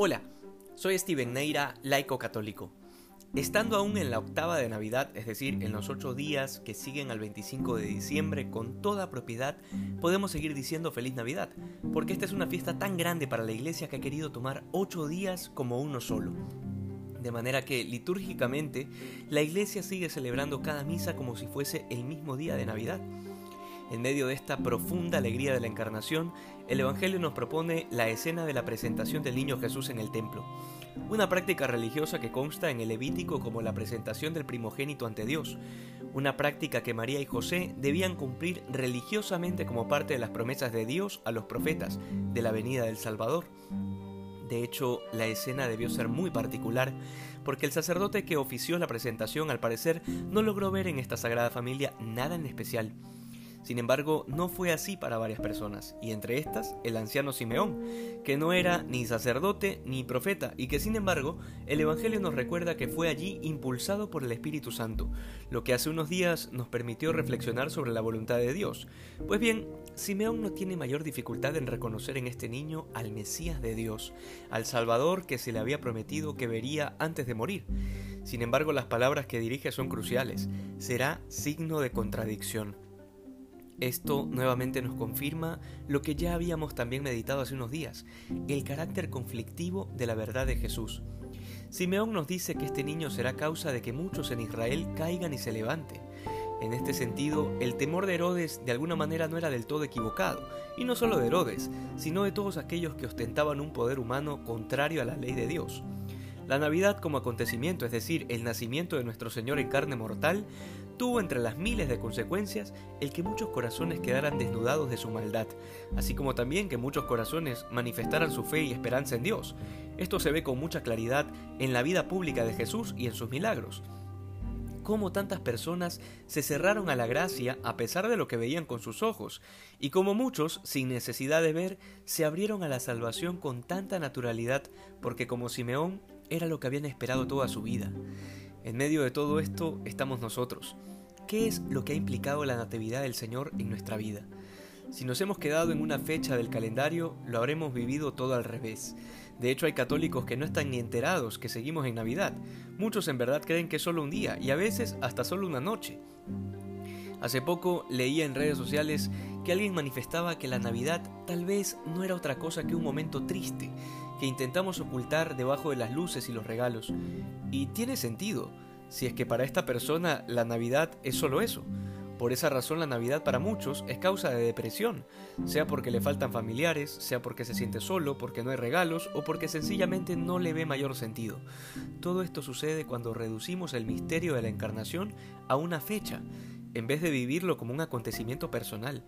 Hola, soy Steven Neira, laico católico. Estando aún en la octava de Navidad, es decir, en los ocho días que siguen al 25 de diciembre, con toda propiedad, podemos seguir diciendo feliz Navidad, porque esta es una fiesta tan grande para la iglesia que ha querido tomar ocho días como uno solo. De manera que, litúrgicamente, la iglesia sigue celebrando cada misa como si fuese el mismo día de Navidad. En medio de esta profunda alegría de la encarnación, el Evangelio nos propone la escena de la presentación del niño Jesús en el templo, una práctica religiosa que consta en el Levítico como la presentación del primogénito ante Dios, una práctica que María y José debían cumplir religiosamente como parte de las promesas de Dios a los profetas de la venida del Salvador. De hecho, la escena debió ser muy particular, porque el sacerdote que ofició la presentación al parecer no logró ver en esta sagrada familia nada en especial, sin embargo, no fue así para varias personas, y entre estas el anciano Simeón, que no era ni sacerdote ni profeta, y que sin embargo el Evangelio nos recuerda que fue allí impulsado por el Espíritu Santo, lo que hace unos días nos permitió reflexionar sobre la voluntad de Dios. Pues bien, Simeón no tiene mayor dificultad en reconocer en este niño al Mesías de Dios, al Salvador que se le había prometido que vería antes de morir. Sin embargo, las palabras que dirige son cruciales. Será signo de contradicción. Esto nuevamente nos confirma lo que ya habíamos también meditado hace unos días, el carácter conflictivo de la verdad de Jesús. Simeón nos dice que este niño será causa de que muchos en Israel caigan y se levanten. En este sentido, el temor de Herodes de alguna manera no era del todo equivocado, y no solo de Herodes, sino de todos aquellos que ostentaban un poder humano contrario a la ley de Dios. La Navidad como acontecimiento, es decir, el nacimiento de nuestro Señor en carne mortal, tuvo entre las miles de consecuencias el que muchos corazones quedaran desnudados de su maldad, así como también que muchos corazones manifestaran su fe y esperanza en Dios. Esto se ve con mucha claridad en la vida pública de Jesús y en sus milagros. Cómo tantas personas se cerraron a la gracia a pesar de lo que veían con sus ojos, y cómo muchos, sin necesidad de ver, se abrieron a la salvación con tanta naturalidad, porque como Simeón era lo que habían esperado toda su vida. En medio de todo esto estamos nosotros. ¿Qué es lo que ha implicado la Natividad del Señor en nuestra vida? Si nos hemos quedado en una fecha del calendario, lo habremos vivido todo al revés. De hecho, hay católicos que no están ni enterados que seguimos en Navidad. Muchos en verdad creen que es solo un día y a veces hasta solo una noche. Hace poco leía en redes sociales que alguien manifestaba que la Navidad tal vez no era otra cosa que un momento triste, que intentamos ocultar debajo de las luces y los regalos. Y tiene sentido, si es que para esta persona la Navidad es solo eso. Por esa razón la Navidad para muchos es causa de depresión, sea porque le faltan familiares, sea porque se siente solo, porque no hay regalos o porque sencillamente no le ve mayor sentido. Todo esto sucede cuando reducimos el misterio de la encarnación a una fecha, en vez de vivirlo como un acontecimiento personal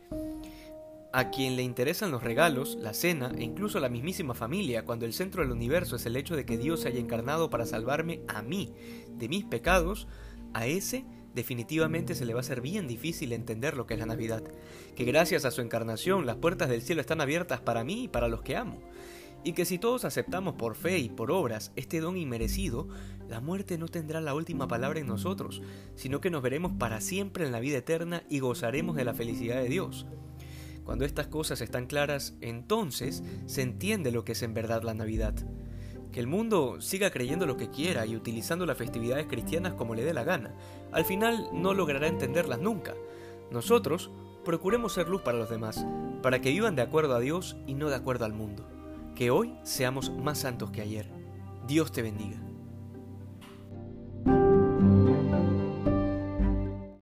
a quien le interesan los regalos, la cena e incluso la mismísima familia, cuando el centro del universo es el hecho de que Dios se haya encarnado para salvarme a mí de mis pecados, a ese definitivamente se le va a ser bien difícil entender lo que es la Navidad, que gracias a su encarnación las puertas del cielo están abiertas para mí y para los que amo, y que si todos aceptamos por fe y por obras este don inmerecido, la muerte no tendrá la última palabra en nosotros, sino que nos veremos para siempre en la vida eterna y gozaremos de la felicidad de Dios. Cuando estas cosas están claras, entonces se entiende lo que es en verdad la Navidad. Que el mundo siga creyendo lo que quiera y utilizando las festividades cristianas como le dé la gana, al final no logrará entenderlas nunca. Nosotros procuremos ser luz para los demás, para que vivan de acuerdo a Dios y no de acuerdo al mundo. Que hoy seamos más santos que ayer. Dios te bendiga.